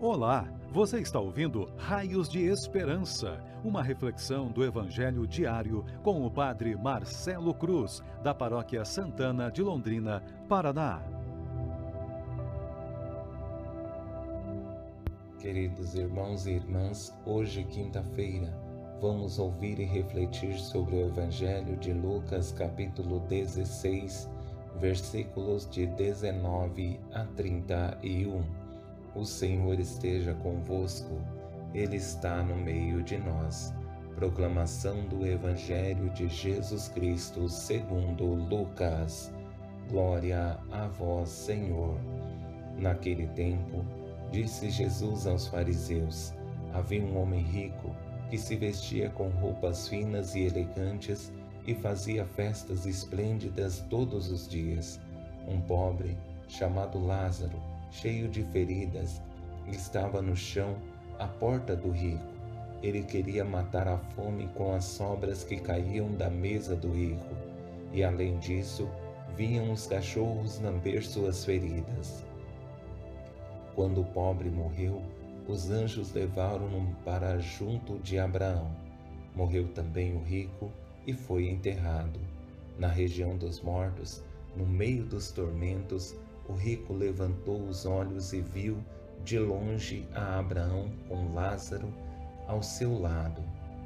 Olá, você está ouvindo Raios de Esperança, uma reflexão do Evangelho diário com o Padre Marcelo Cruz, da Paróquia Santana de Londrina, Paraná. Queridos irmãos e irmãs, hoje, quinta-feira, vamos ouvir e refletir sobre o Evangelho de Lucas, capítulo 16, versículos de 19 a 31. O Senhor esteja convosco, Ele está no meio de nós. Proclamação do Evangelho de Jesus Cristo segundo Lucas. Glória a vós, Senhor. Naquele tempo, disse Jesus aos fariseus: Havia um homem rico que se vestia com roupas finas e elegantes e fazia festas esplêndidas todos os dias. Um pobre, chamado Lázaro, cheio de feridas, estava no chão à porta do rico. Ele queria matar a fome com as sobras que caíam da mesa do rico, e além disso, vinham os cachorros lamber suas feridas. Quando o pobre morreu, os anjos levaram-no para junto de Abraão. Morreu também o rico e foi enterrado. Na região dos mortos, no meio dos tormentos, o rico levantou os olhos e viu de longe a Abraão com Lázaro ao seu lado.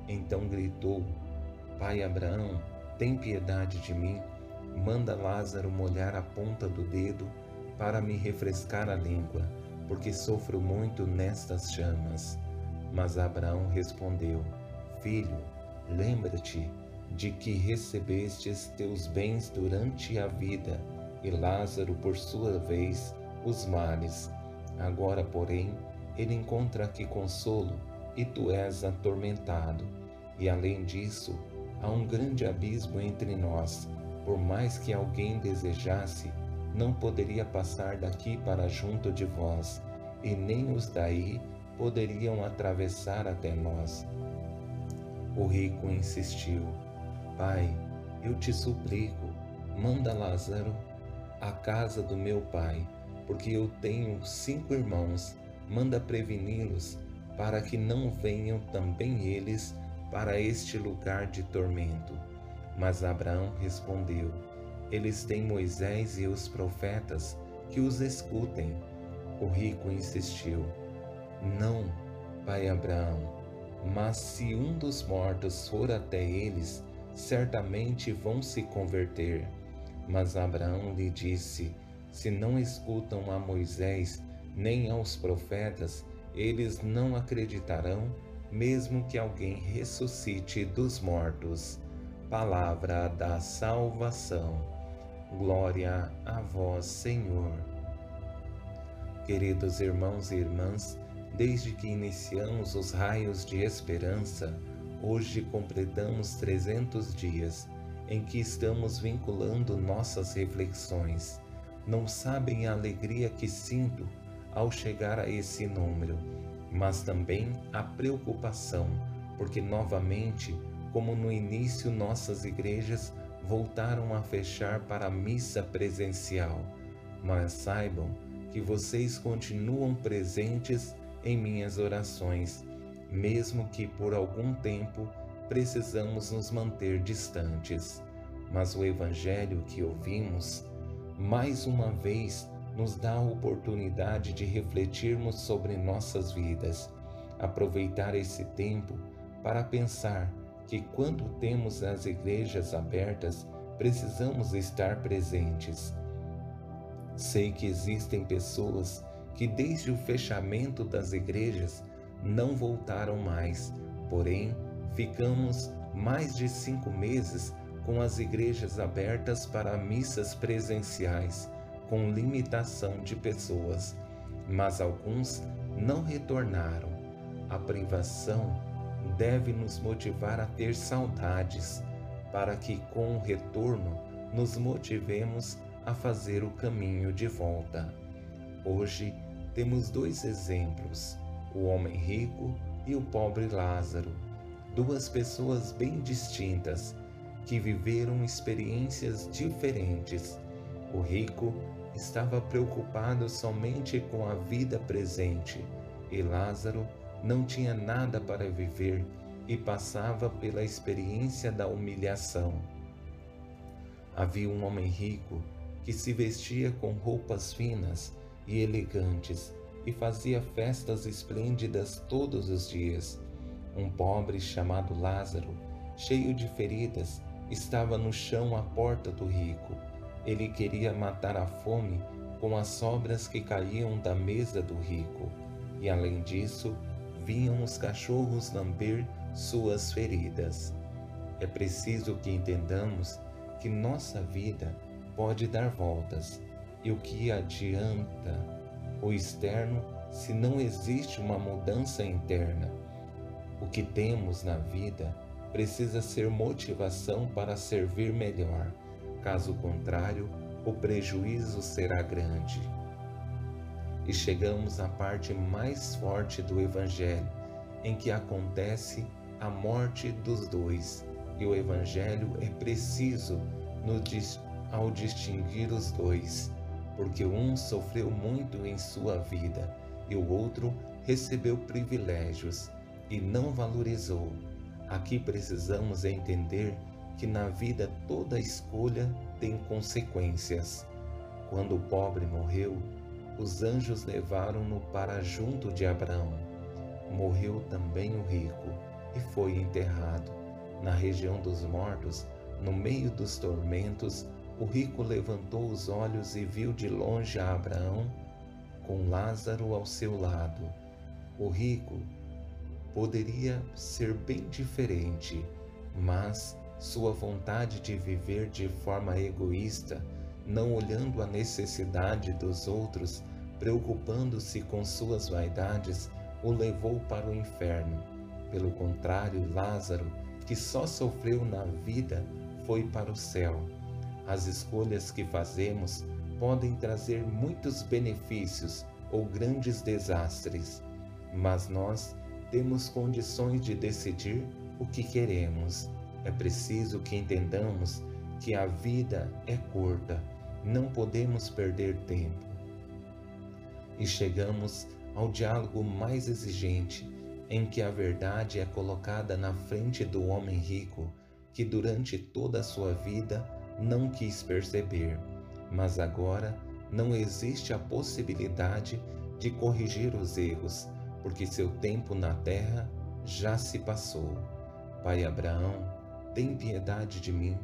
Então gritou: Pai Abraão, tem piedade de mim. Manda Lázaro molhar a ponta do dedo para me refrescar a língua, porque sofro muito nestas chamas. Mas Abraão respondeu: Filho, lembra-te de que recebestes teus bens durante a vida e Lázaro, por sua vez, os males. Agora, porém, ele encontra aqui consolo e tu és atormentado. E além disso, há um grande abismo entre nós. Por mais que alguém desejasse, não poderia passar daqui para junto de vós, e nem os daí poderiam atravessar até nós. O rico insistiu: Pai, eu te suplico, manda Lázaro à casa do meu pai, porque eu tenho cinco irmãos, manda preveni-los, para que não venham também eles para este lugar de tormento. Mas Abraão respondeu: Eles têm Moisés e os profetas, que os escutem. O rico insistiu: Não, pai Abraão, mas se um dos mortos for até eles, certamente vão se converter. Mas Abraão lhe disse: Se não escutam a Moisés nem aos profetas, eles não acreditarão, mesmo que alguém ressuscite dos mortos. Palavra da salvação. Glória a vós, Senhor. Queridos irmãos e irmãs, desde que iniciamos os raios de esperança, hoje completamos 300 dias em que estamos vinculando nossas reflexões. Não sabem a alegria que sinto ao chegar a esse número, mas também a preocupação, porque novamente, como no início, nossas igrejas voltaram a fechar para a missa presencial. Mas saibam que vocês continuam presentes em minhas orações, mesmo que por algum tempo precisamos nos manter distantes. Mas o Evangelho que ouvimos, mais uma vez, nos dá a oportunidade de refletirmos sobre nossas vidas, aproveitar esse tempo para pensar que quando temos as igrejas abertas, precisamos estar presentes. Sei que existem pessoas que, desde o fechamento das igrejas, não voltaram mais, porém, Ficamos mais de cinco meses com as igrejas abertas para missas presenciais, com limitação de pessoas, mas alguns não retornaram. A privação deve nos motivar a ter saudades, para que com o retorno nos motivemos a fazer o caminho de volta. Hoje temos dois exemplos: o homem rico e o pobre Lázaro duas pessoas bem distintas que viveram experiências diferentes. O rico estava preocupado somente com a vida presente, e Lázaro não tinha nada para viver e passava pela experiência da humilhação. Havia um homem rico que se vestia com roupas finas e elegantes e fazia festas esplêndidas todos os dias. Um pobre chamado Lázaro, cheio de feridas, estava no chão à porta do rico. Ele queria matar a fome com as sobras que caíam da mesa do rico, e além disso, vinham os cachorros lamber suas feridas. É preciso que entendamos que nossa vida pode dar voltas e o que adianta o externo se não existe uma mudança interna. O que temos na vida precisa ser motivação para servir melhor, caso contrário, o prejuízo será grande. E chegamos à parte mais forte do Evangelho, em que acontece a morte dos dois, e o Evangelho é preciso no, ao distinguir os dois, porque um sofreu muito em sua vida e o outro recebeu privilégios e não valorizou. Aqui precisamos entender que na vida toda escolha tem consequências. Quando o pobre morreu, os anjos levaram-no para junto de Abraão. Morreu também o rico e foi enterrado. Na região dos mortos, no meio dos tormentos, o rico levantou os olhos e viu de longe a Abraão com Lázaro ao seu lado. O rico poderia ser bem diferente, mas sua vontade de viver de forma egoísta, não olhando a necessidade dos outros, preocupando-se com suas vaidades, o levou para o inferno. Pelo contrário, Lázaro, que só sofreu na vida, foi para o céu. As escolhas que fazemos podem trazer muitos benefícios ou grandes desastres, mas nós temos condições de decidir o que queremos. É preciso que entendamos que a vida é curta, não podemos perder tempo. E chegamos ao diálogo mais exigente em que a verdade é colocada na frente do homem rico, que durante toda a sua vida não quis perceber, mas agora não existe a possibilidade de corrigir os erros, porque seu tempo na terra já se passou. Pai Abraão, tem piedade de mim,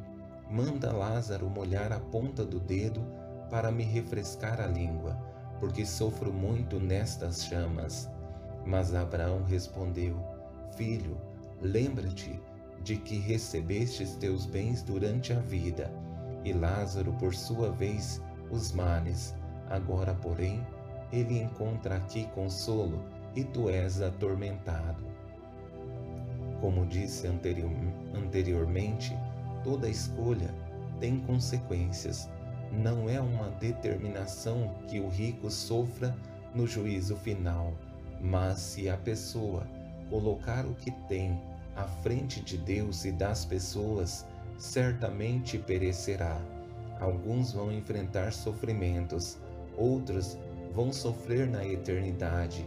manda Lázaro molhar a ponta do dedo para me refrescar a língua, porque sofro muito nestas chamas. Mas Abraão respondeu: Filho, lembra-te de que recebestes teus bens durante a vida, e Lázaro, por sua vez, os males. Agora, porém, ele encontra aqui consolo e tu és atormentado. Como disse anterior, anteriormente, toda escolha tem consequências. Não é uma determinação que o rico sofra no juízo final mas se a pessoa colocar o que tem à frente de Deus e das pessoas, certamente perecerá. Alguns vão enfrentar sofrimentos, outros vão sofrer na eternidade.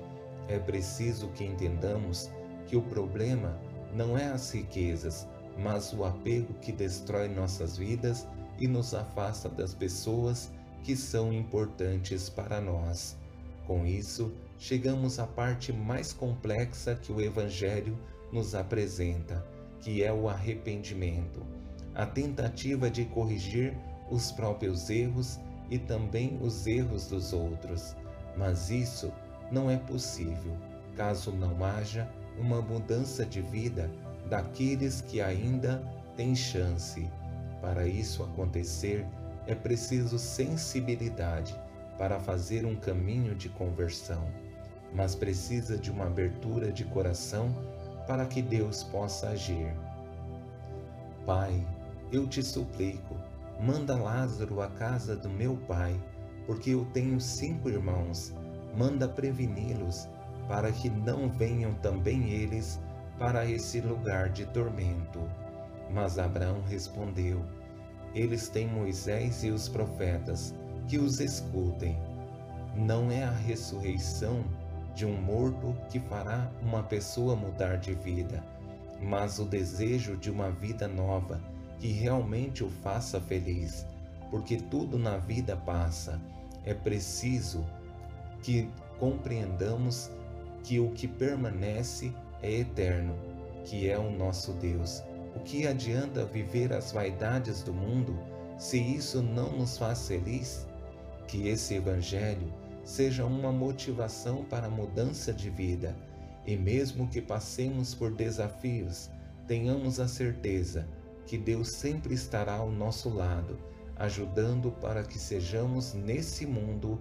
É preciso que entendamos que o problema não é as riquezas, mas o apego que destrói nossas vidas e nos afasta das pessoas que são importantes para nós. Com isso, chegamos à parte mais complexa que o Evangelho nos apresenta, que é o arrependimento, a tentativa de corrigir os próprios erros e também os erros dos outros. Mas isso não é possível caso não haja uma mudança de vida daqueles que ainda têm chance. Para isso acontecer, é preciso sensibilidade para fazer um caminho de conversão mas precisa de uma abertura de coração para que Deus possa agir. Pai, eu te suplico, manda Lázaro à casa do meu pai, porque eu tenho cinco irmãos, manda preveni-los, para que não venham também eles para esse lugar de tormento. Mas Abraão respondeu: Eles têm Moisés e os profetas, que os escutem. Não é a ressurreição de um morto que fará uma pessoa mudar de vida, mas o desejo de uma vida nova que realmente o faça feliz, porque tudo na vida passa. É preciso que compreendamos que o que permanece é eterno, que é o nosso Deus. O que adianta viver as vaidades do mundo se isso não nos faz feliz? Que esse Evangelho seja uma motivação para a mudança de vida e, mesmo que passemos por desafios, tenhamos a certeza que Deus sempre estará ao nosso lado, ajudando para que sejamos nesse mundo